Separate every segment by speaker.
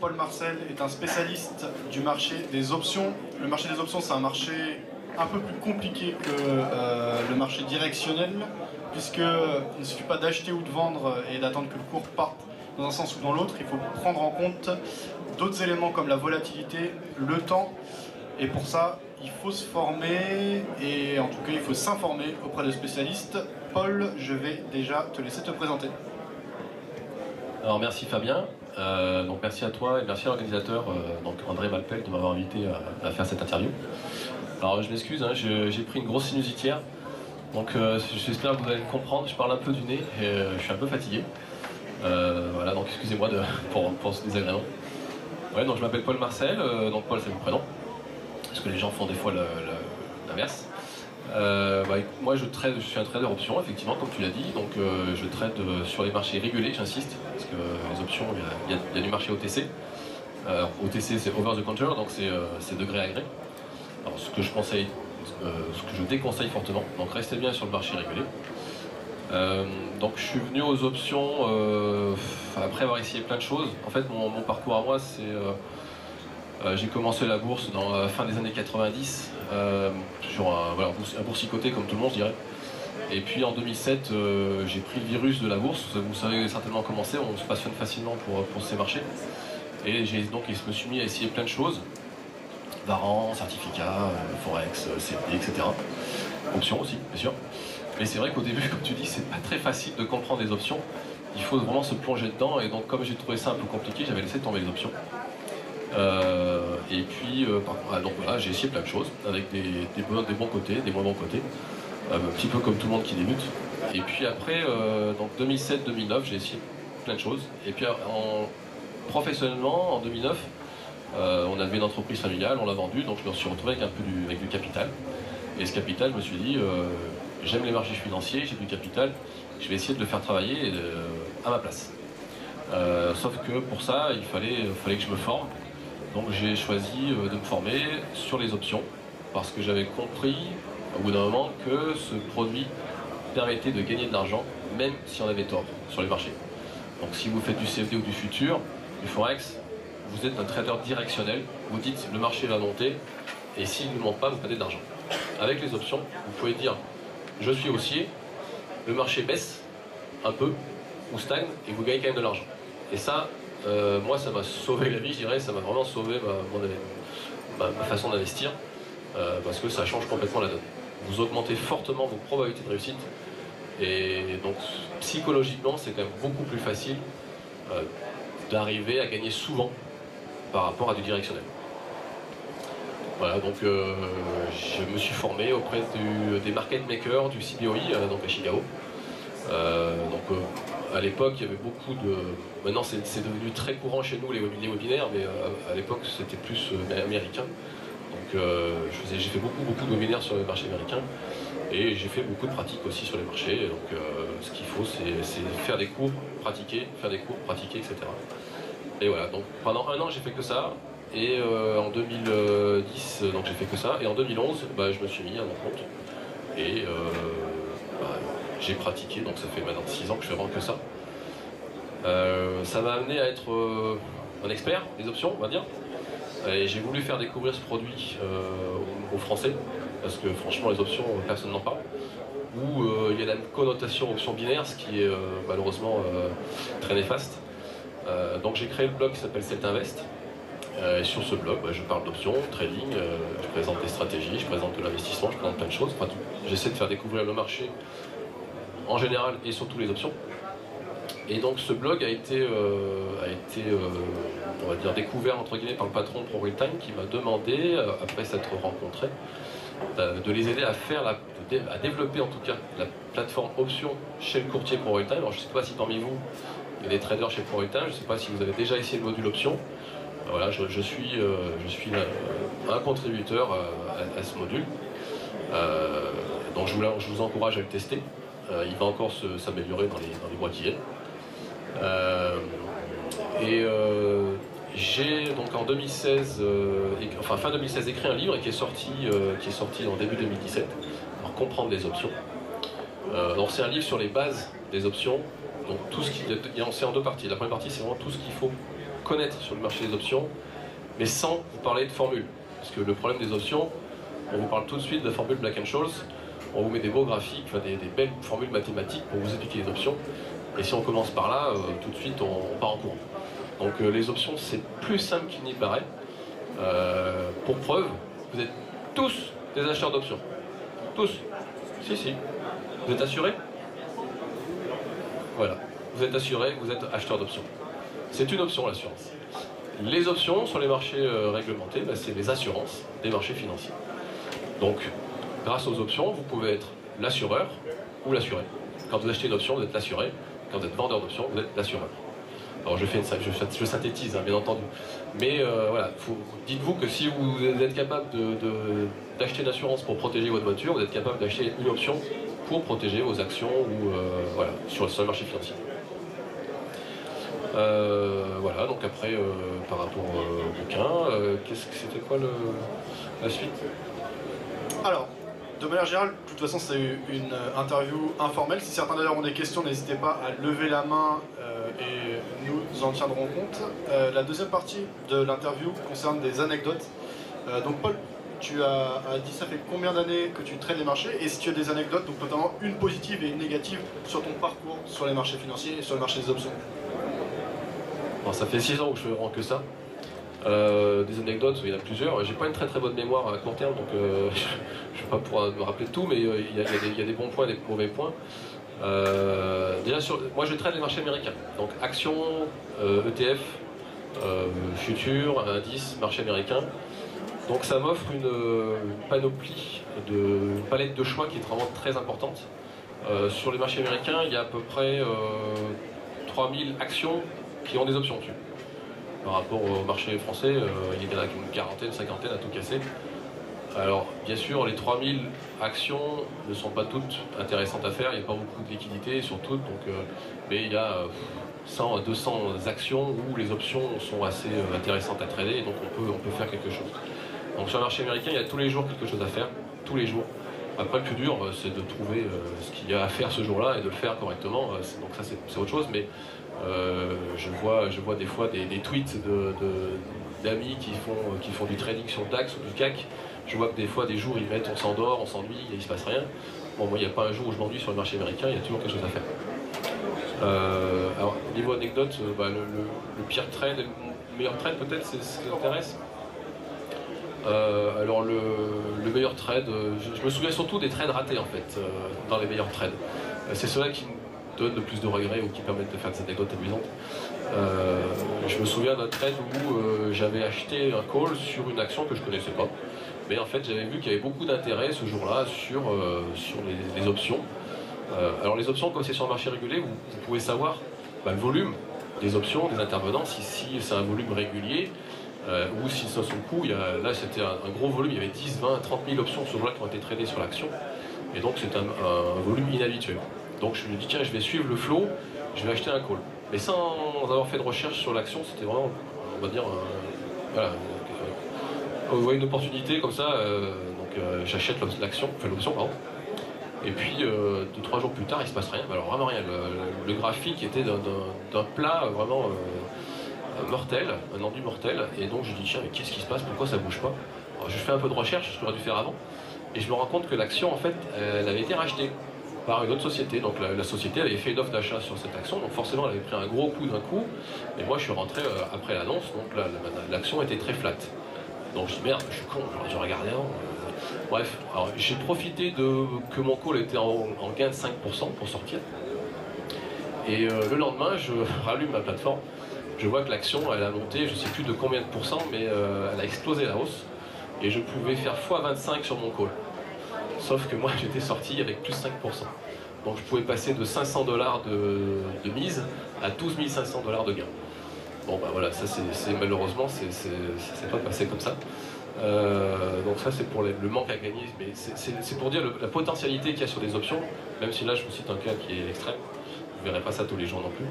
Speaker 1: Paul Marcel est un spécialiste du marché des options. Le marché des options, c'est un marché un peu plus compliqué que euh, le marché directionnel, puisqu'il ne suffit pas d'acheter ou de vendre et d'attendre que le cours parte dans un sens ou dans l'autre. Il faut prendre en compte d'autres éléments comme la volatilité, le temps, et pour ça, il faut se former, et en tout cas, il faut s'informer auprès de spécialistes. Paul, je vais déjà te laisser te présenter.
Speaker 2: Alors merci Fabien, euh, donc merci à toi et merci à l'organisateur, euh, André Malpel, de m'avoir invité à, faire cette interview. Alors je m'excuse, hein, j'ai pris une grosse sinusitière, donc euh, j'espère que vous allez me comprendre, je parle un peu du nez et je suis un peu fatigué. voilà, donc excusez-moi pour, pour, ce désagrément. Ouais, donc je m'appelle Paul Marcel, donc Paul c'est mon prénom, parce que les gens font des fois l'inverse. Euh, bah, moi, je, trade, je suis un trader options, effectivement, comme tu l'as dit. Donc, euh, je trade euh, sur les marchés régulés, j'insiste, parce que les options, il y, a, du marché OTC. OTC, c'est over the counter, donc c'est degré à gré. Alors, ce que je conseille, ce que je déconseille fortement, donc restez bien sur le marché régulé. donc, je suis venu aux options après avoir essayé plein de choses. En fait, mon, parcours à moi, c'est j'ai commencé la bourse dans la fin des années 90 sur un, voilà, boursicoté comme tout le monde, je dirais. Et puis en 2007, euh, j'ai pris le virus de la bourse. Vous savez certainement comment c'est, on se passionne facilement pour, pour ces marchés. Et donc je me suis mis à essayer plein de choses. Varans, certificats, euh, Forex, euh, CFD, etc. Options aussi, bien sûr. Mais c'est vrai qu'au début, comme tu dis, c'est pas très facile de comprendre les options. Il faut vraiment se plonger dedans. Et donc, comme j'ai trouvé ça un peu compliqué, j'avais laissé tomber les options. Euh, et puis, euh, ah, donc j'ai essayé plein de choses, avec des, bons, côtés, des moins bons côtés, euh, un petit peu comme tout le monde qui débute. Et puis après, donc 2007-2009, j'ai essayé plein de choses. Et puis en, professionnellement, en 2009, on avait une entreprise familiale, on l'a vendue, donc je me suis retrouvé avec un peu du, avec du capital. Et ce capital, je me suis dit, j'aime les marchés financiers, j'ai du capital, je vais essayer de le faire travailler à ma place. sauf que pour ça, il fallait, fallait que je me forme. Donc j'ai choisi euh, de me former sur les options parce que j'avais compris au bout d'un moment que ce produit permettait de gagner de l'argent même si on avait tort sur les marchés. Donc si vous faites du CFD ou du futur, du Forex, vous êtes un trader directionnel, vous dites le marché va monter et s'il ne monte pas, vous perdez de l'argent. Avec les options, vous pouvez dire je suis haussier, le marché baisse un peu ou stagne et vous gagnez quand même de l'argent. Et ça, euh, moi, ça m'a sauvé la vie, je dirais, ça m'a vraiment sauvé ma, façon d'investir, euh, parce que ça change complètement la donne. Vous augmentez fortement vos probabilités de réussite, et donc psychologiquement, c'est quand même beaucoup plus facile euh, d'arriver à gagner souvent par rapport à du directionnel. Voilà, donc je me suis formé auprès des market makers du CBOI, donc à Chicago. donc à l'époque, il y avait beaucoup de. Maintenant, c'est devenu très courant chez nous les, webinaires, mais euh, à, l'époque, c'était plus euh, américain. Donc, euh, j'ai fait beaucoup, beaucoup de webinaires sur le marché américain et j'ai fait beaucoup de pratiques aussi sur les marchés. Donc, ce qu'il faut, c'est faire des cours, pratiquer, faire des cours, pratiquer, etc. Et voilà. Donc, pendant un an, j'ai fait que ça. Et en 2010, donc j'ai fait que ça. Et en 2011, bah, je me suis mis à mon compte. Et j'ai pratiqué, donc ça fait maintenant 6 ans que je fais vraiment que ça. Euh, ça m'a amené à être euh, un expert des options, on va dire. Et j'ai voulu faire découvrir ce produit euh, aux, Français, parce que franchement les options, personne n'en parle. Où il y a la connotation option binaire, ce qui est malheureusement très néfaste. donc j'ai créé le blog qui s'appelle Celtinvest. et sur ce blog, bah, je parle d'options, trading, je présente des stratégies, je présente de l'investissement, je présente plein de choses. J'essaie de faire découvrir le marché en général et surtout les options. Et donc ce blog a été, euh, euh, on va dire, découvert entre guillemets par le patron de ProRealTime qui m'a demandé, euh, après s'être rencontré, de les aider à faire, la, à développer en tout cas la plateforme options chez le courtier ProRealTime. Alors je ne sais pas si parmi vous, il y a des traders chez ProRealTime, je ne sais pas si vous avez déjà essayé le module options. Voilà, je, suis, un contributeur à, ce module. donc je vous encourage à le tester. Euh, il va encore s'améliorer dans les, mois qui viennent. Euh, et euh, j'ai donc en 2016, enfin fin 2016, écrit un livre qui est sorti, qui est sorti en début 2017, pour comprendre les options. donc c'est un livre sur les bases des options. Donc tout ce qui, c'est en deux parties. La première partie, c'est vraiment tout ce qu'il faut connaître sur le marché des options, mais sans vous parler de formules. Parce que le problème des options, on vous parle tout de suite de formule Black and Scholes, on vous met des beaux graphiques, des, belles formules mathématiques pour vous expliquer les options. Et si on commence par là, euh, tout de suite on, part en courant. Donc euh, les options c'est plus simple qu'il n'y paraît. Euh, pour preuve, vous êtes tous des acheteurs d'options. Tous. Si, si. Vous êtes assurés? Voilà. Vous êtes assuré, vous êtes acheteur d'options. C'est une option l'assurance. Les options sur les marchés réglementés, bah, c'est les assurances des marchés financiers. Donc, grâce aux options, vous pouvez être l'assureur ou l'assuré. Quand vous achetez une option, vous êtes l'assuré. Quand vous êtes vendeur d'options, vous êtes l'assureur. Alors je, fais synthétise, hein, bien entendu. Mais euh, voilà, dites-vous que si vous êtes capable d'acheter une assurance pour protéger votre voiture, vous êtes capable d'acheter une option pour protéger vos actions ou euh, sur, le marché financier. Euh, voilà, donc après, par rapport au bouquin, qu'est-ce que c'était quoi la suite?
Speaker 1: Alors, de manière générale, de toute façon, c'est une interview informelle. Si certains d'ailleurs ont des questions, n'hésitez pas à lever la main euh, et nous en tiendrons compte. Euh, la deuxième partie de l'interview concerne des anecdotes. Euh, donc Paul, tu as, dit ça fait combien d'années que tu traites les marchés? Et si tu as des anecdotes, donc notamment une positive et une négative sur ton parcours sur les marchés financiers et sur le marché des options?
Speaker 2: Ça fait 6 ans que je fais que ça. Euh, des anecdotes, il y en a plusieurs. J'ai pas une très très bonne mémoire à court terme, donc euh, je ne vais pas pouvoir me rappeler de tout, mais euh, il, y a, des, bons points et des mauvais points. déjà, sur, moi je traite les marchés américains, donc actions, ETF, e futurs, indices, marché américain. Donc ça m'offre une, panoplie, de, une palette de choix qui est vraiment très importante. sur les marchés américains, il y a à peu près 3000 actions qui ont des options dessus par rapport au marché français, euh, il y en a une quarantaine, cinquantaine à tout casser. Alors, bien sûr, les 3000 actions ne sont pas toutes intéressantes à faire, il n'y a pas beaucoup de liquidité sur toutes, donc, euh, mais il y a 100 à 200 actions où les options sont assez euh, intéressantes à trader, et donc on peut, on peut faire quelque chose. Donc sur le marché américain, il y a tous les jours quelque chose à faire, tous les jours. Après, le plus dur, c'est de trouver ce qu'il y a à faire ce jour-là et de le faire correctement. Donc ça, c'est autre chose, mais euh, je, vois, je vois des fois des, tweets d'amis qui, font, qui font du trading sur DAX ou du CAC. Je vois que des fois, des jours, ils mettent on s'endort, on s'ennuie, il ne se passe rien. Bon, moi, il n'y a pas un jour où je m'ennuie sur le marché américain, il y a toujours quelque chose à faire. Euh, alors, niveau anecdote, euh, bah, le, pire trade, le meilleur trade peut-être, c'est ce qui m'intéresse. alors le, meilleur trade, je, me souviens surtout des trades ratés en fait, dans les meilleurs trades. c'est cela qui donne le plus de regrets ou qui permettent de faire des anecdotes amusantes. Euh, je me souviens d'un trade où euh, j'avais acheté un call sur une action que je connaissais pas. Mais en fait, j'avais vu qu'il y avait beaucoup d'intérêt ce jour-là sur, euh, sur les, options. alors les options, comme c'est sur un marché régulé, vous, pouvez savoir bah, le volume des options, des intervenants, si, c'est un volume régulier, ou si ça son coût, là c'était un, gros volume, il y avait 10, 20, 30 000 options ce jour-là qui ont été tradées sur l'action, et donc c'est un, volume inhabituel. Donc je me dis, tiens, je vais suivre le flow, je vais acheter un call. Mais sans avoir fait de recherche sur l'action, c'était vraiment, on va dire, voilà, vous voyez une opportunité comme ça, euh, donc euh, j'achète l'action, enfin l'option, pardon. Et puis, euh, deux, trois jours plus tard, il se passe rien. Alors vraiment rien. Le, graphique était d'un plat vraiment mortel, un enduit mortel. Et donc je dis, tiens, mais qu'est-ce qui se passe? Pourquoi ça bouge pas? Je fais un peu de recherche, ce que j'aurais dû faire avant. Et je me rends compte que l'action, en fait, elle avait été rachetée par une autre société. Donc la, société avait fait une offre d'achat sur cette action, donc forcément elle avait pris un gros coup d'un coup. Et moi je suis rentré euh, après l'annonce, donc l'action était très flat. Donc je dis merde, je suis con, j'aurais dû regarder avant. Bref, j'ai profité de que mon call était en, gain de 5% pour sortir. Et euh, le lendemain, je rallume ma plateforme. Je vois que l'action, elle a monté, je ne sais plus de combien de pourcents, mais euh, elle a explosé la hausse. Et je pouvais faire x25 sur mon call. Sauf que moi j'étais sorti avec plus 5%. Donc je pouvais passer de 500 dollars de, mise à 12 500 dollars de gain. Bon bah voilà, ça c'est malheureusement c'est pas passé comme ça. Euh, donc ça c'est pour le manque à gagner, mais c'est pour dire la potentialité qu'il y a sur les options, même si là je vous cite un cas qui est extrême, vous ne verrez pas ça tous les jours non plus.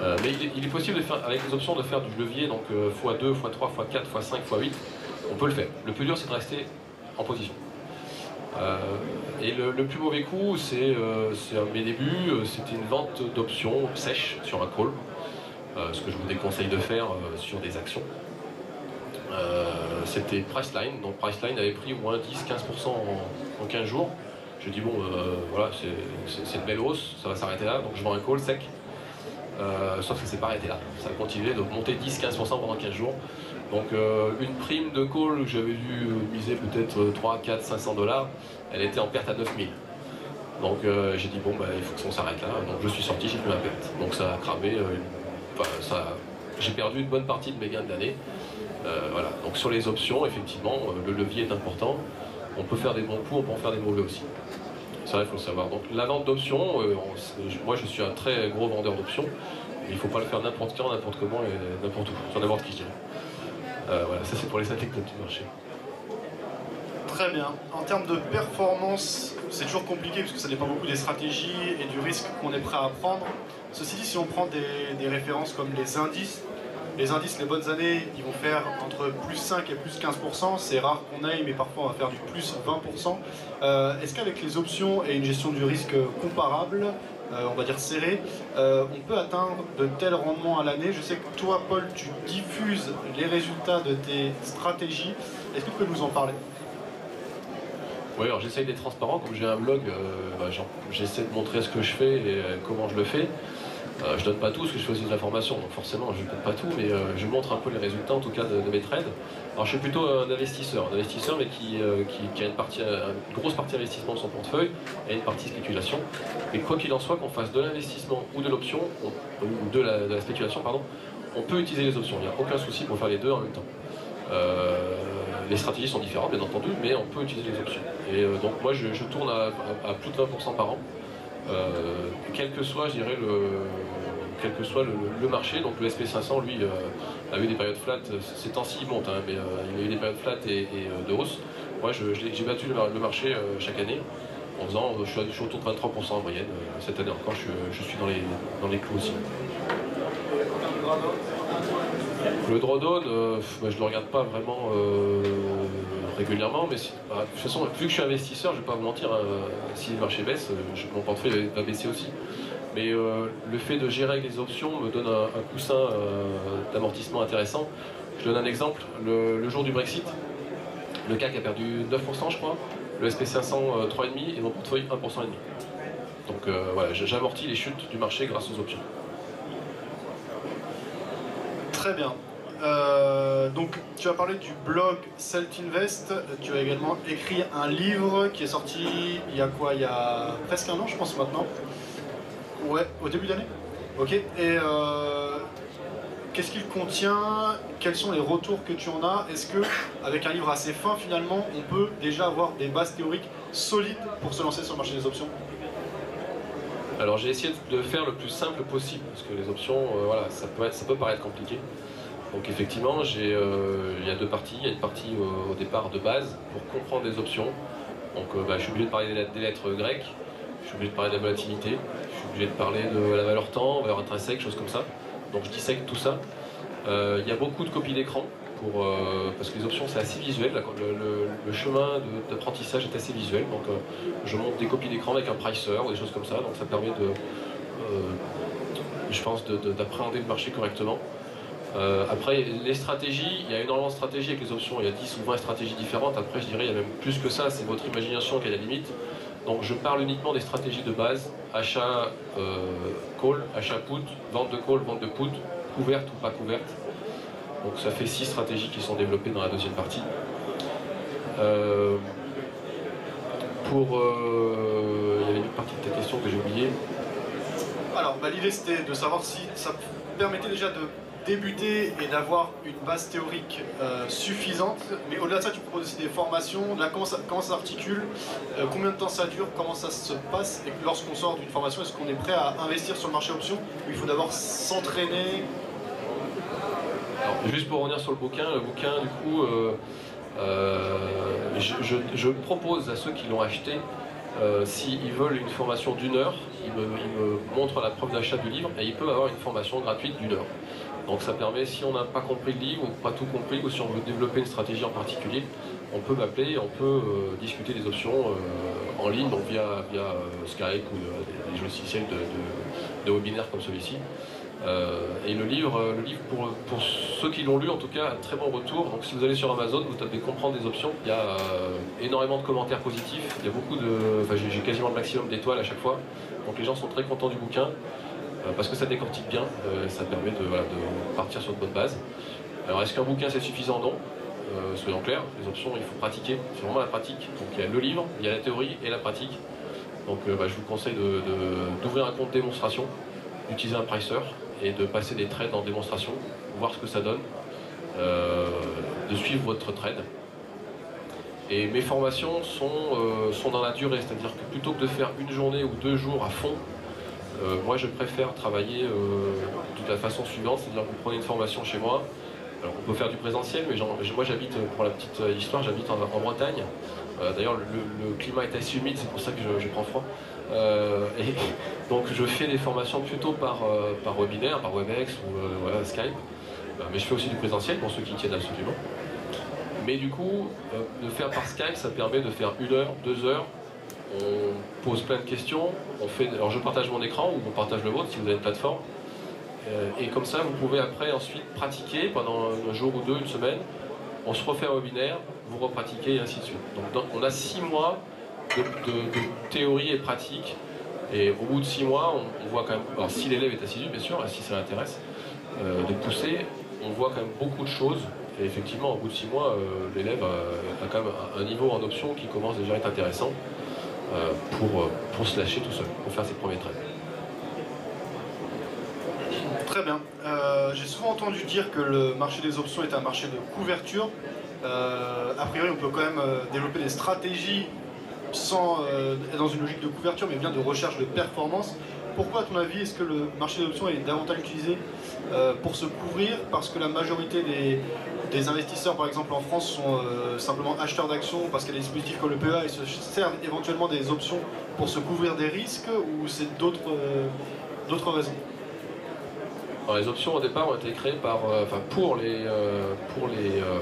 Speaker 2: Euh, mais il est, possible de faire, avec les options de faire du levier, donc x2, x3, x4, x5, x8, on peut le faire. Le plus dur c'est de rester en position. Euh, et le, plus mauvais coup, c'est euh, à mes débuts, euh, c'était une vente d'options sèches sur un call. ce que je vous déconseille de faire sur des actions. C'était Priceline, donc Priceline avait pris au moins 10-15% en, 15 jours. Je dis bon, voilà, c'est une belle hausse, ça va s'arrêter là, donc je vends un call sec. Sauf que c'est pas arrêté là, ça a continué, donc monter 10-15% pendant 15 jours. Donc euh, une prime de call que j'avais dû miser peut-être 3, 4, 500 dollars, elle était en perte à 9000. Donc euh, j'ai dit bon bah, il faut qu'on s'arrête là, donc je suis sorti, j'ai plus ma perte. Donc ça a cramé, euh, j'ai perdu une bonne partie de mes gains de l'année. voilà. Donc sur les options, effectivement, le levier est important. On peut faire des bons coups, on peut en faire des mauvais aussi. Ça, il faut le savoir. Donc la vente d'options, moi je suis un très gros vendeur d'options, il ne faut pas le faire n'importe quand, n'importe comment et n'importe où, sur n'importe qui. Euh, voilà, ça c'est pour les anecdotes du marché.
Speaker 1: Très bien. En termes de performance, c'est toujours compliqué parce que ça dépend beaucoup des stratégies et du risque qu'on est prêt à prendre. Ceci dit, si on prend des, références comme les indices, les indices, les bonnes années, ils vont faire entre plus 5 et plus 15%. C'est rare qu'on aille, mais parfois on va faire du plus 20%. Euh, est-ce qu'avec les options et une gestion du risque comparable, euh, on va dire serré, euh, on peut atteindre de tels rendements à l'année? Je sais que toi, Paul, tu diffuses les résultats de tes stratégies. Est-ce que tu peux nous en parler?
Speaker 2: Oui, alors j'essaye d'être transparent, comme j'ai un blog, bah, j'essaie de montrer ce que je fais et comment je le fais. Euh, je donne pas tout, parce que je fais aussi de la formation, donc forcément je ne donne pas tout, mais euh, je montre un peu les résultats en tout cas de, mes trades. Alors je suis plutôt un investisseur, un investisseur mais qui, euh, a une, partie, grosse partie investissement de son portefeuille et une partie spéculation. Et quoi qu'il en soit, qu'on fasse de l'investissement ou de l'option, ou de la, spéculation, pardon, on peut utiliser les options, il n'y a aucun souci pour faire les deux en même temps. les stratégies sont différentes bien entendu, mais on peut utiliser les options. Et donc moi je, tourne à plus de 20% par an. Euh, quel que soit, je dirais, le, quel que soit le, marché. Donc le SP500, lui, euh, a eu des périodes flat. Ces temps-ci, il monte, hein, mais euh, il a eu des périodes flat et, de hausse. Moi, j'ai battu le, marché chaque année en faisant, je suis, autour de 23% en moyenne. cette année encore, je, suis dans les, dans les clous aussi. Le drawdown, euh, bah, je ne le regarde pas vraiment régulièrement, mais bah, de toute façon, vu que je suis investisseur, je ne vais pas vous mentir, hein, si le marché baisse, mon portefeuille va baisser aussi. Mais euh, le fait de gérer avec les options me donne un, coussin euh, d'amortissement intéressant. Je donne un exemple, le, jour du Brexit, le CAC a perdu 9% je crois, le SP500 3,5% et mon portefeuille 1,5%. Donc euh, voilà, j'amortis les chutes du marché grâce aux options.
Speaker 1: Très bien. Donc tu as parlé du blog Celt Invest, tu as également écrit un livre qui est sorti il y a quoi? Il y a presque un an je pense maintenant. Ouais, au début d'année Ok. Et euh, qu'est-ce qu'il contient? Quels sont les retours que tu en as? Est-ce que, avec un livre assez fin, finalement, on peut déjà avoir des bases théoriques solides pour se lancer sur le marché des options?
Speaker 2: Alors j'ai essayé de faire le plus simple possible, parce que les options, euh, voilà, ça peut paraître compliqué. Donc effectivement, euh, il y a deux parties. Il y a une partie au, départ de base pour comprendre les options. Donc bah, je suis obligé de parler des lettres grecques, je suis obligé de parler de la volatilité, je suis obligé de parler de la valeur temps, valeur intrinsèque, choses comme ça. Donc je dissèque tout ça. Euh, il y a beaucoup de copies d'écran pour, euh, parce que les options c'est assez visuel. Le, chemin d'apprentissage est assez visuel. Donc euh, je monte des copies d'écran avec un pricer ou des choses comme ça. Donc ça permet de, je pense, d'appréhender le marché correctement. Après, les stratégies, il y a énormément de stratégies avec les options, il y a 10 ou 20 stratégies différentes. Après, je dirais, il y a même plus que ça, c'est votre imagination qui est la limite. Donc je parle uniquement des stratégies de base, achat euh, call, achat put, vente de call, vente de put, couverte ou pas couverte. Donc ça fait six stratégies qui sont développées dans la deuxième partie. Euh, pour... Euh, il y avait une partie de ta question que j'ai oubliée.
Speaker 1: Alors bah, l'idée c'était de savoir si ça permettait déjà de débuter et d'avoir une base théorique euh, suffisante. Mais au-delà de ça, tu proposes aussi des formations, là, comment ça, s'articule, euh, combien de temps ça dure, comment ça se passe, et lorsqu'on sort d'une formation, est-ce qu'on est prêt à investir sur le marché option ou il faut d'abord s'entraîner?
Speaker 2: Juste pour revenir sur le bouquin, le bouquin, du coup, euh, je, propose à ceux qui l'ont acheté s'ils veulent une formation d'une heure, ils me, ils me, montrent la preuve d'achat du livre et ils peuvent avoir une formation gratuite d'une heure. Donc ça permet, si on n'a pas compris le livre ou pas tout compris, ou si on veut développer une stratégie en particulier, on peut m'appeler, on peut euh, discuter des options euh, en ligne, donc via, via euh, Skype ou des, logiciels de, webinaire comme celui-ci. et le livre, le livre pour, pour ceux qui l'ont lu, en tout cas, un très bon retour. Donc si vous allez sur Amazon, vous tapez comprendre des options. Il y a énormément de commentaires positifs. Il y a beaucoup de, enfin, j'ai quasiment le maximum d'étoiles à chaque fois. Donc les gens sont très contents du bouquin parce que ça décortique bien. ça permet de, partir sur de bonnes bases. Alors est-ce qu'un bouquin c'est suffisant? Non. Euh, soyons clairs, les options, il faut pratiquer, c'est vraiment la pratique. Donc il y a le livre, il y a la théorie et la pratique. Donc euh, bah, je vous conseille d'ouvrir un compte démonstration, d'utiliser un pricer et de passer des trades en démonstration, voir ce que ça donne, euh, de suivre votre trade. Et mes formations sont dans la durée, c'est-à-dire que plutôt que de faire une journée ou deux jours à fond, moi je préfère travailler de la façon suivante, c'est-à-dire que vous prenez une formation chez moi, on peut faire du présentiel, mais moi j'habite, pour la petite euh, histoire, j'habite en, Bretagne. Euh, d'ailleurs, le, climat est assez humide, c'est pour ça que je, prends froid. Euh, et donc je fais des formations plutôt par, par webinaire, par WebEx ou Skype. mais je fais aussi du présentiel pour ceux qui tiennent absolument. Mais du coup, de faire par Skype, ça permet de faire une heure, deux heures. On pose plein de questions. On fait, alors je partage mon écran ou on partage le vôtre si vous avez une plateforme. Euh, et comme ça, vous pouvez après ensuite pratiquer pendant un jour ou deux, une semaine. On se refait un webinaire, vous repratiquez et ainsi de suite. Donc, on a six mois de, théorie et pratique. Et au bout de six mois, on, voit quand même, alors si l'élève est assidu bien sûr, si ça l'intéresse, euh, de pousser, on voit quand même beaucoup de choses. Et effectivement, au bout de six mois, euh, l'élève a, quand même un, niveau en option qui commence déjà à être intéressant pour, pour se lâcher tout seul, pour faire ses premiers trades.
Speaker 1: Très bien. Euh, j'ai souvent entendu dire que le marché des options est un marché de couverture. Euh, a priori, on peut quand même euh, développer des stratégies sans être dans une logique de couverture, mais bien de recherche de performance. Pourquoi, à ton avis, est-ce que le marché des options est davantage utilisé pour se couvrir? Parce que la majorité des, investisseurs, par exemple en France, sont simplement acheteurs d'actions parce qu'il y a des dispositifs comme le PEA et se servent éventuellement des options pour se couvrir des risques ou c'est d'autres raisons?
Speaker 2: Les options au départ ont été créées par, euh, pour, les, euh, pour les, euh,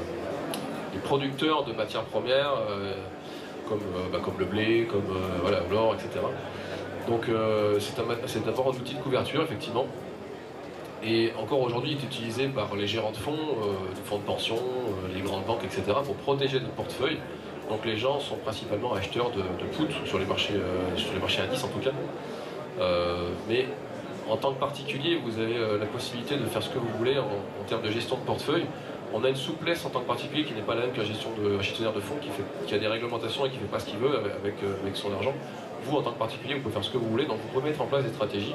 Speaker 2: les, producteurs de matières premières, comme, bah, comme le blé, comme l'or, etc. Donc c'est d'abord un outil de couverture, effectivement. Et encore aujourd'hui, il est utilisé par les gérants de fonds, de fonds de pension, les grandes banques, etc., pour protéger le portefeuille. Donc les gens sont principalement acheteurs de, de sur les marchés, sur les marchés indices en tout cas. mais en tant que particulier, vous avez euh, la possibilité de faire ce que vous voulez en, termes de gestion de portefeuille. On a une souplesse en tant que particulier qui n'est pas la même de gestionnaire de fonds qui, qui a des réglementations et qui ne fait pas ce qu'il veut avec, euh, avec, son argent. Vous, en tant que particulier, vous pouvez faire ce que vous voulez, donc vous pouvez mettre en place des stratégies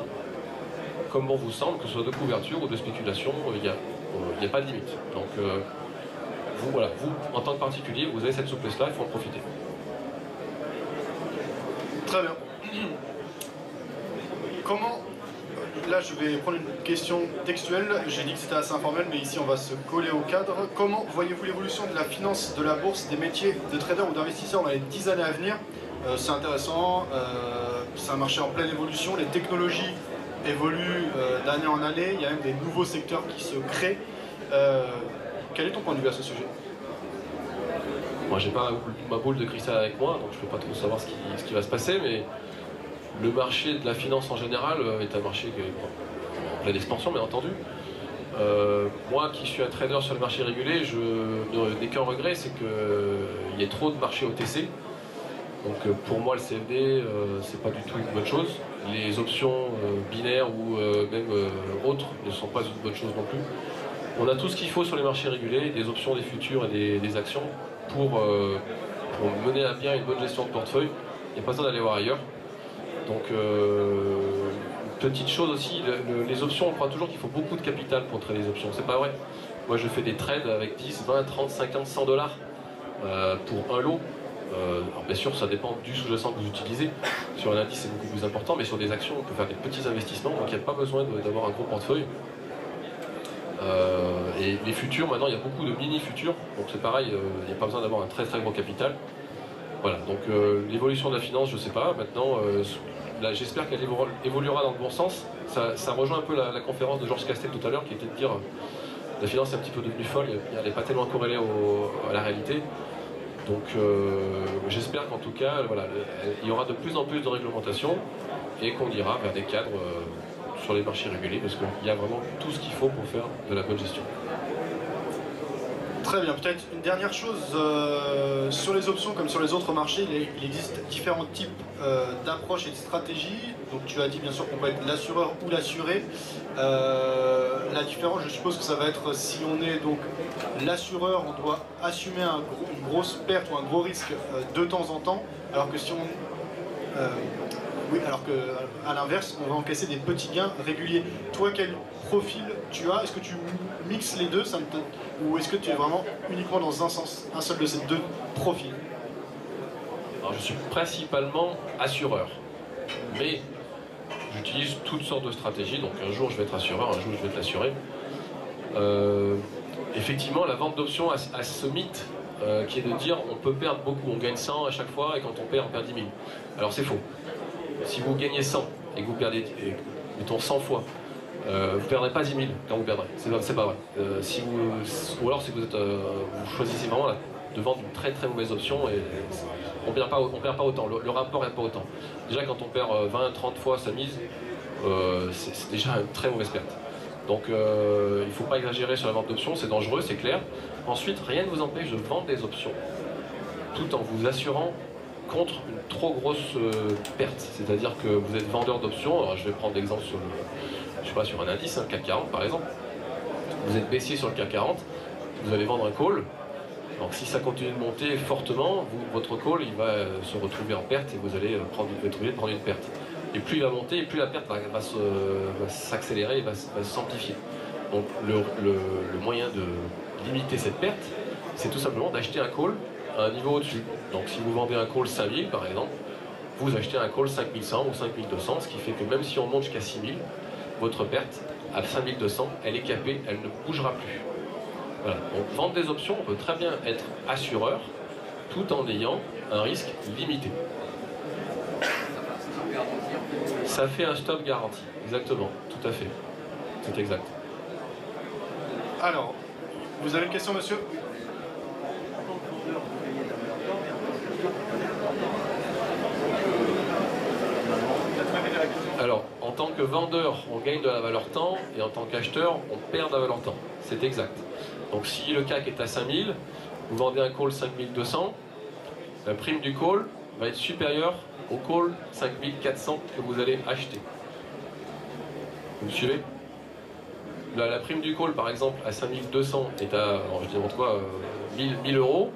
Speaker 2: comme bon vous semble, que ce soit de couverture ou de spéculation, il n'y a, a, pas de limite. Donc euh, vous, voilà, vous, en tant que particulier, vous avez cette souplesse-là, il faut en profiter.
Speaker 1: Très bien. Comment là, je vais prendre une question textuelle. J'ai dit que c'était assez informel, mais ici, on va se coller au cadre. Comment voyez-vous l'évolution de la finance, de la bourse, des métiers de trader ou d'investisseur dans les 10 années à venir? Euh, C'est intéressant. Euh, c'est un marché en pleine évolution. Les technologies évoluent euh, d'année en année. Il y a même des nouveaux secteurs qui se créent. quel est ton point de vue à ce sujet?
Speaker 2: Moi, j'ai pas ma boule de cristal avec moi, donc je peux pas trop savoir ce qui, va se passer, mais le marché de la finance en général euh, est un marché qui est en pleine expansion, bien entendu. Euh, moi qui suis un trader sur le marché régulé, je n'ai qu'un regret, c'est qu'il y ait trop de marchés OTC. Donc euh, pour moi le CFD, c'est pas du tout une bonne chose. Les options binaires ou même autres ne sont pas une bonne chose non plus. On a tout ce qu'il faut sur les marchés régulés, des options, des futurs et des, actions pour, mener à bien une bonne gestion de portefeuille. Il n'y a pas besoin d'aller voir ailleurs. Donc, euh, petite chose aussi, les options, on croit toujours qu'il faut beaucoup de capital pour trader les options. C'est pas vrai. Moi, je fais des trades avec 10, 20, 30, 50, 100 dollars euh, pour un lot. Euh, alors bien sûr, ça dépend du sous-jacent que vous utilisez. Sur un indice, c'est beaucoup plus important, mais sur des actions, on peut faire des petits investissements, donc il n'y a pas besoin d'avoir un gros portefeuille. et les futurs, maintenant, il y a beaucoup de mini-futurs, donc c'est pareil, il n'y a pas besoin d'avoir un très très gros capital. Voilà, donc l'évolution de la finance, je ne sais pas. Maintenant, j'espère qu'elle évoluera dans le bon sens. Ça, rejoint un peu la, conférence de Georges Castel tout à l'heure qui était de dire la finance est un petit peu devenue folle, elle n'est pas tellement corrélée à la réalité. Donc euh, j'espère qu'en tout cas, il y aura de plus en plus de réglementation et qu'on ira vers des cadres euh, sur les marchés régulés parce qu'il y a vraiment tout ce qu'il faut pour faire de la bonne gestion.
Speaker 1: Très bien, peut-être une dernière chose, euh, sur les options comme sur les autres marchés, il, existe différents types euh, d'approches et de stratégies. Donc tu as dit bien sûr qu'on peut être l'assureur ou l'assuré. Euh, la différence, je suppose que ça va être si on est donc l'assureur, on doit assumer une grosse perte ou un gros risque de temps en temps, alors que si on... alors qu'à l'inverse, on va encaisser des petits gains réguliers. Toi, quel profil tu as? Est-ce que tu mixes les deux? Ça Ou est-ce que tu es vraiment uniquement dans un sens, un seul de ces deux profils?
Speaker 2: Alors je suis principalement assureur, mais j'utilise toutes sortes de stratégies, donc un jour je vais être assureur, un jour je vais être l'assuré. Euh, effectivement, la vente d'options a, ce mythe euh, qui est de dire on peut perdre beaucoup, on gagne 100 à chaque fois et quand on perd, on perd 10 000. Alors c'est faux. Si vous gagnez 100 et que vous perdez, mettons 100 fois, euh, vous ne perdrez pas 10 000 quand vous perdrez. C'est pas vrai. Euh, ou alors si vous, êtes, euh, vous choisissez vraiment de vendre une très très mauvaise option et on perd perd pas autant. Le, rapport n'est pas autant. Déjà quand on perd 20, 30 fois sa mise, c'est déjà une très mauvaise perte. Donc il ne faut pas exagérer sur la vente d'options, c'est dangereux, c'est clair. Ensuite, rien ne vous empêche de vendre des options tout en vous assurant contre une trop grosse perte. C'est-à-dire que vous êtes vendeur d'options, je vais prendre l'exemple sur le, sur un indice, un CAC 40 par exemple, vous êtes baissier sur le CAC 40, vous allez vendre un call, donc si ça continue de monter fortement, votre call il va euh, se retrouver en perte et vous allez euh, prendre, de prendre une perte. Et plus il va monter, plus la perte va, s'accélérer et va, s'amplifier. Donc le, moyen de limiter cette perte, c'est tout simplement d'acheter un call à un niveau au-dessus. Donc si vous vendez un call 5000 par exemple, vous achetez un call 5100 ou 5200, ce qui fait que même si on monte jusqu'à 6000, votre perte à 5200, elle est capée, elle ne bougera plus. Voilà. Donc vendre des options, on peut très bien être assureur tout en ayant un risque limité. Ça fait un stop garanti, exactement, tout à fait. C'est exact.
Speaker 1: Alors, vous avez une question, monsieur
Speaker 2: Alors, en tant vendeur, on gagne de la valeur temps, et en tant qu'acheteur, on perd de la valeur temps. C'est exact. Donc si le CAC est à 5000, vous vendez un call 5200, la prime du call va être supérieure au call 5400 que vous allez acheter. Vous me suivez? La, prime du call, par exemple, à 5200 est à, je dis quoi, 1000, euh, euros.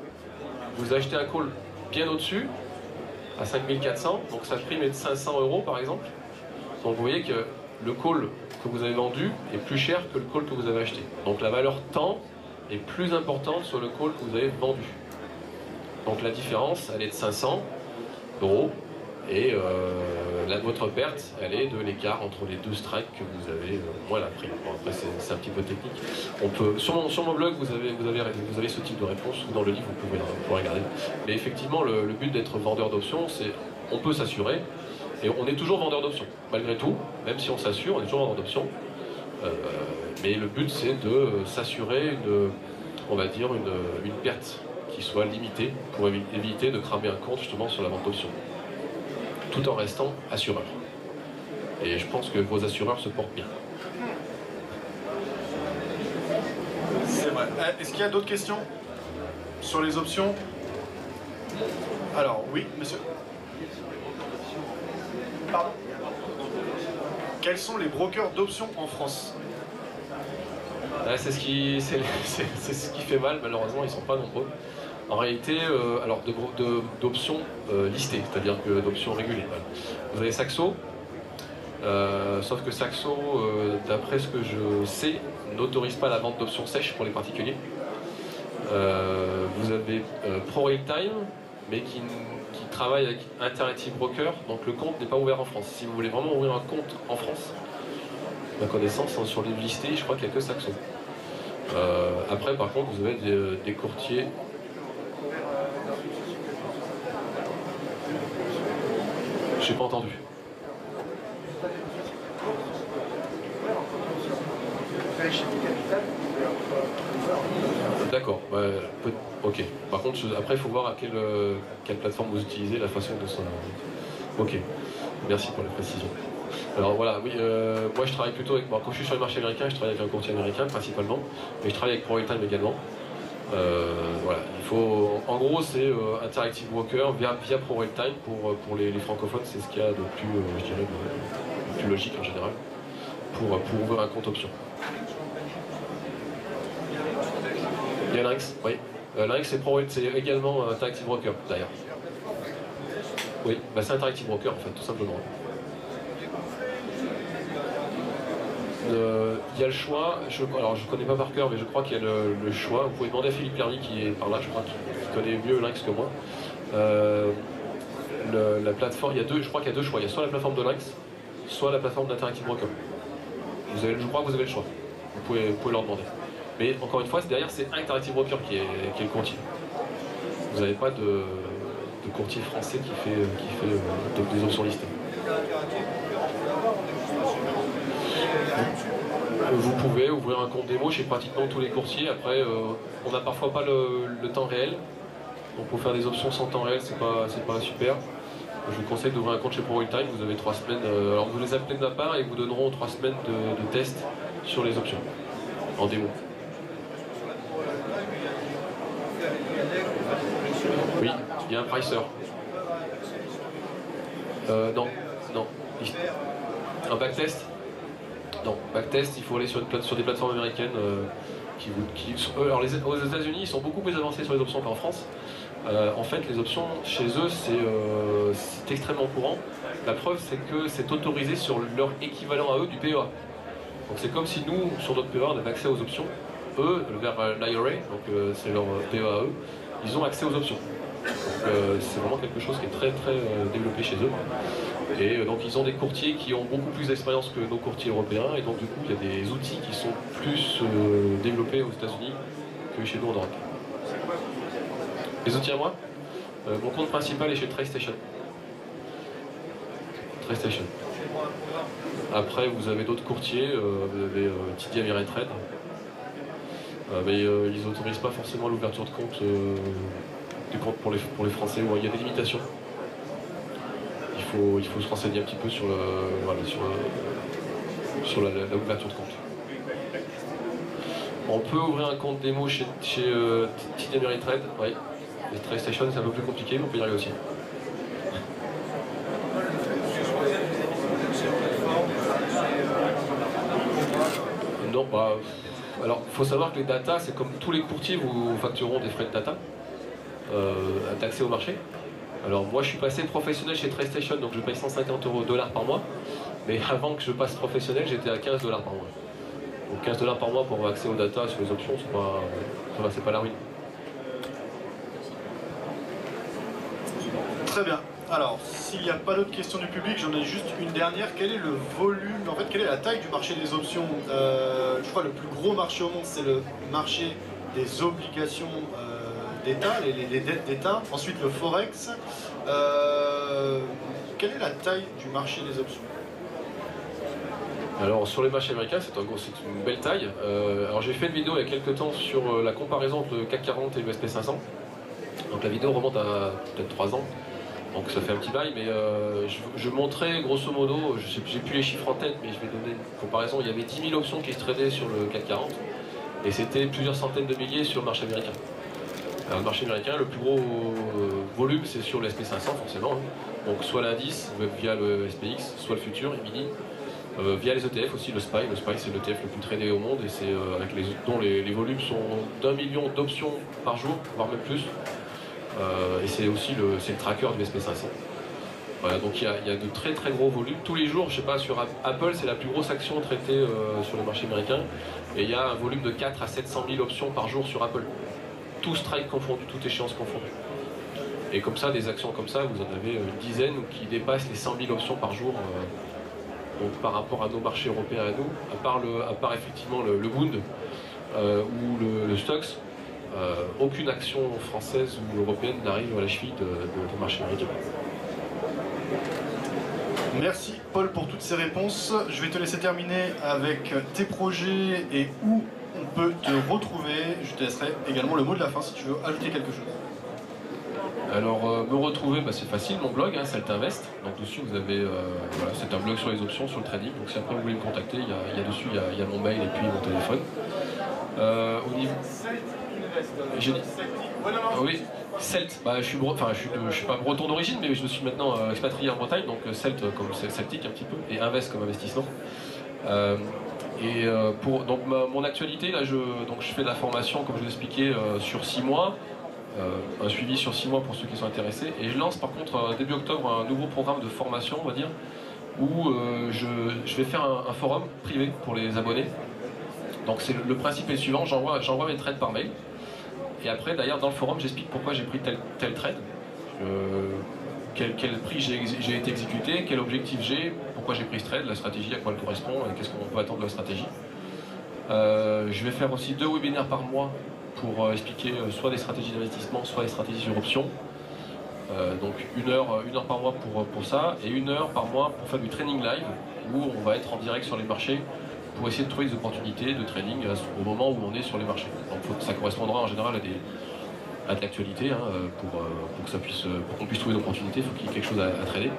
Speaker 2: Vous achetez un call bien au-dessus, à 5400, donc sa prime est de 500 euros, par exemple. Donc vous voyez que le call que vous avez vendu est plus cher que le call que vous avez acheté. Donc la valeur temps est plus importante sur le call que vous avez vendu. Donc la différence, elle est de 500 euros. Et euh, la, votre perte, elle est de l'écart entre les deux strikes que vous avez, euh, prime. après c'est un petit peu technique. On peut, sur, mon, blog, vous avez, vous, ce type de réponse, dans le livre, vous pouvez, vous regarder. Mais effectivement, le, le but d'être vendeur d'options, c'est on peut s'assurer, et on est toujours vendeur d'options, malgré tout, même si on s'assure, on est toujours vendeur d'options. Euh, mais le but c'est de s'assurer une, on va dire, une, perte qui soit limitée pour éviter de cramer un compte justement sur la vente d'options, tout en restant assureur. Et je pense que vos assureurs se portent bien.
Speaker 1: C'est vrai. Euh, est-ce qu'il y a d'autres questions sur les options? Alors, oui, monsieur quels sont les brokers d'options en France
Speaker 2: c'est ce, qui, ce qui fait mal, malheureusement, ils ne sont pas nombreux. En réalité, euh, alors d'options euh, listées, c'est-à-dire que d'options régulées. Vous avez Saxo, euh, sauf que Saxo, d'après ce que je sais, n'autorise pas la vente d'options sèches pour les particuliers. vous avez ProRealTime, mais qui travaille avec Interactive Broker, donc le compte n'est pas ouvert en France. Si vous voulez vraiment ouvrir un compte en France, ma connaissance, hein, sur les listés, je crois qu'il n'y a que Saxo. Euh, après, par contre, vous avez des, des courtiers. J'ai pas entendu. D'accord, ok. Par contre, après, il faut voir à quelle, euh, quelle, plateforme vous utilisez, la façon dont ça... Ok, merci pour la précision. Alors voilà, oui, euh, moi je travaille plutôt avec. Bon, quand je suis sur le marché américain, je travaille avec un courtier américain principalement, mais je travaille avec ProRealTime également. Euh, voilà, il faut. En gros, c'est Interactive Broker via, via ProRealTime pour, pour les, francophones, c'est ce qu'il y a de plus, je dirais, de, plus logique en général pour, pour ouvrir un compte option. Il y a Lynx, oui. Lynx, c'est également Interactive Broker d'ailleurs. Oui, bah, c'est Interactive Broker en fait, tout simplement. Euh, il y a le choix, je, alors je ne connais pas par cœur, mais je crois qu'il y a le, choix. Vous pouvez demander à Philippe Lerny qui est par là, je crois qu'il connaît mieux Lynx que moi. Euh, la plateforme, il y a deux, je crois qu'il y a deux choix. Il y a soit la plateforme de Lynx, soit la plateforme d'Interactive Broker. Je crois que vous avez le choix. Vous pouvez leur demander. Mais encore une fois, derrière, c'est Interactive Broker qui est, le courtier. Vous n'avez pas de, courtier français qui fait, des options listées. Vous pouvez ouvrir un compte démo chez pratiquement tous les courtiers. Après, euh, on n'a parfois pas le, temps réel. Donc pour faire des options sans temps réel, c'est pas, pas super. Je vous conseille d'ouvrir un compte chez ProRealTime. Vous avez trois semaines. Euh, alors vous les appelez de ma part et vous donneront trois semaines de test sur les options en démo. Oui, il y a un pricer. Euh, non, non. Un backtest Non, backtest, il faut aller sur, des plateformes américaines euh, qui vous. alors les, aux États-Unis, ils sont beaucoup plus avancés sur les options qu'en France. Euh, en fait, les options chez eux, c'est extrêmement courant. La preuve, c'est que c'est autorisé sur leur équivalent à eux du PEA. Donc c'est comme si nous, sur notre PEA, on avait accès aux options. Eux, vers l'IRA, donc c'est leur PEA à eux, ils ont accès aux options. Euh, c'est vraiment quelque chose qui est très très euh, développé chez eux. Et euh, donc ils ont des courtiers qui ont beaucoup plus d'expérience que nos courtiers européens et donc du coup il y a des outils qui sont plus développés aux États-Unis que chez nous en Europe. Les outils à moi? Mon compte principal est chez TradeStation. Après vous avez d'autres courtiers, vous avez TD Ameritrade. mais ils n'autorisent pas forcément l'ouverture de compte compte pour les, pour les Français où il y a des limitations. Il faut, il faut se renseigner un petit peu sur, sur, sur la, ouverture de compte. On peut ouvrir un compte démo chez, chez euh, oui. Les Trade Station c'est un peu plus compliqué, mais on peut y arriver aussi. Non, bah, alors, il faut savoir que les data, c'est comme tous les courtiers vous factureront des frais de data euh, d'accès au marché. Alors moi je suis passé professionnel chez TradeStation, donc je paye 150 euros dollars par mois. Mais avant que je passe professionnel, j'étais à 15 dollars par mois. Donc 15 dollars par mois pour avoir accès aux data sur les options, c'est pas, c'est pas la ruine.
Speaker 1: Très bien. Alors, s'il n'y a pas d'autres questions du public, j'en ai juste une dernière. Quel est le volume, en fait, quelle est la taille du marché des options? Euh, Je crois que le plus gros marché au monde, c'est le marché des obligations euh, d'État, les, dettes d'État. Ensuite, le Forex. Euh, quelle est la taille du marché des options?
Speaker 2: Alors sur les marchés américains, c'est une belle taille. Euh, alors j'ai fait une vidéo il y a quelques temps sur euh, la comparaison entre le CAC 40 et le SP 500. Donc la vidéo remonte à peut-être 3 ans, donc ça fait un petit bail, mais je, montrais grosso modo, je j'ai plus les chiffres en tête, mais je vais donner une comparaison. Il y avait 10 000 options qui se tradaient sur le CAC 40 et c'était plusieurs centaines de milliers sur le marché américain. Le marché américain, le plus gros euh, volume, c'est sur le SP500 forcément. Donc soit l'indice via le SPX, soit le futur, mini, euh, via les ETF aussi, le SPY. Le SPY, c'est l'ETF le plus traîné au monde et c'est euh, les dont les, volumes sont d'un million d'options par jour, voire même plus. et c'est aussi le, le tracker du SP500. Voilà, donc il y, a, de très très gros volumes. Tous les jours, je sais pas, sur Apple, c'est la plus grosse action traitée sur le marché américain. Et il y a un volume de 4 à 700 000 options par jour sur Apple tout strike confondu, toute échéance confondue. Et comme ça, des actions comme ça, vous en avez une dizaine qui dépassent les 100 000 options par jour. Euh, par rapport à nos marchés européens à nous, à part, le, à part effectivement le, le Bund euh, ou le, le euh, aucune action française ou européenne n'arrive à la cheville de, de, marché américain.
Speaker 1: Merci Paul pour toutes ces réponses. Je vais te laisser terminer avec tes projets et où on peut te retrouver. Je te laisserai également le mot de la fin si tu veux ajouter quelque chose.
Speaker 2: Alors, euh, me retrouver, bah, c'est facile, mon blog, hein, Invest. Donc, dessus, vous avez. euh, voilà, c'est un blog sur les options, sur le trading. Donc, si après vous voulez me contacter, il y a, dessus, il y a, mon mail et puis mon téléphone. Euh, au niveau. J'ai dit- Ah oui, Celt. Bah, je suis, enfin, je suis, suis pas breton d'origine, mais je me suis maintenant euh, expatrié en Bretagne, donc Celt comme celtique un petit peu, et Invest comme investissement. Et euh, pour donc mon actualité, là, je, donc je fais de la formation, comme je vous expliquais, euh, sur 6 mois, euh, un suivi sur 6 mois pour ceux qui sont intéressés, et je lance par contre début octobre un nouveau programme de formation, on va dire, où je, vais faire un, forum privé pour les abonnés. Donc c'est le, principe est suivant, j'envoie mes trades par mail. Et après, d'ailleurs, dans le forum, j'explique pourquoi j'ai pris tel, trade, quel, quel prix j'ai été exécuté, quel objectif j'ai, pourquoi j'ai pris ce trade, la stratégie, à quoi elle correspond et qu'est-ce qu'on peut attendre de la stratégie. Euh, je vais faire aussi deux webinaires par mois pour euh, expliquer euh, soit des stratégies d'investissement, soit des stratégies sur options. Donc une heure, une heure par mois pour, pour ça et une heure par mois pour faire du training live où on va être en direct sur les marchés pour essayer de trouver des opportunités de trading au moment où on est sur les marchés. Donc ça correspondra en général à, des, à de l'actualité hein, pour, puisse, qu'on puisse trouver une opportunité, il faut qu'il y ait quelque chose à trader.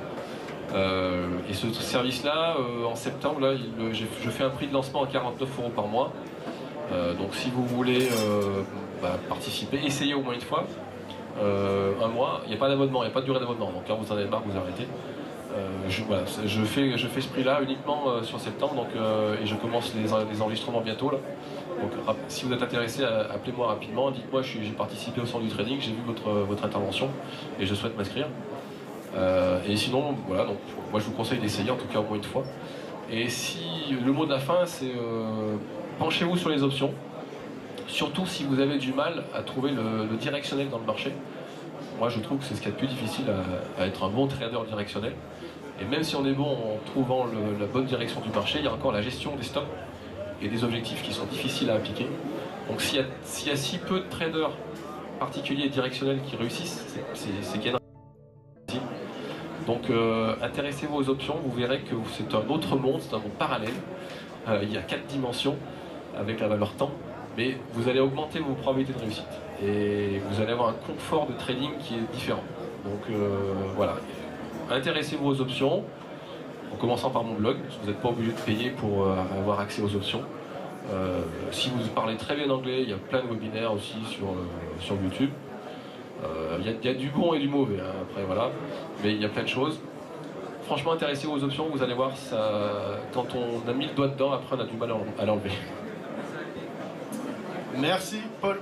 Speaker 2: Euh, et ce service-là, euh, en septembre, là, je fais un prix de lancement à 49 euros par mois. Euh, donc si vous voulez bah, participer, essayez au moins une fois, un mois, il n'y a pas d'abonnement, il n'y a pas de durée d'abonnement. Donc quand vous en avez marre, vous arrêtez. Je, voilà, je, fais, je fais ce prix-là uniquement sur septembre donc, et je commence les, en- les enregistrements bientôt. Là. Donc si vous êtes intéressé, appelez-moi rapidement, dites-moi j'ai participé au centre du trading, j'ai vu votre, votre intervention et je souhaite m'inscrire. Euh, et sinon, voilà, donc moi je vous conseille d'essayer en tout cas au moins une fois. Et si le mot de la fin, c'est euh, penchez-vous sur les options, surtout si vous avez du mal à trouver le, le directionnel dans le marché. Moi je trouve que c'est ce qu'il y a de plus difficile à, à être un bon trader directionnel. Et même si on est bon en trouvant le- la bonne direction du marché, il y a encore la gestion des stops et des objectifs qui sont difficiles à appliquer. Donc s'il y, y a si peu de traders particuliers et directionnels qui réussissent, c'est- qu'il y a donc euh, intéressez-vous aux options, vous verrez que c'est un autre monde, c'est un monde parallèle. Euh, il y a quatre dimensions avec la valeur temps, mais vous allez augmenter vos probabilités de réussite. Et vous allez avoir un confort de trading qui est différent. Donc euh, voilà, intéressez-vous aux options, en commençant par mon blog, vous n'êtes pas obligé de payer pour avoir accès aux options. Si vous parlez très bien anglais, il y a plein de webinaires aussi sur, sur YouTube. Euh, Il y, a- il y a du bon et du mauvais, hein, après voilà, mais il y a plein de choses. Franchement, intéressez-vous aux options, vous allez voir, ça, quand on a mis le doigt dedans, après on a du mal à l'enlever.
Speaker 1: Merci Paul.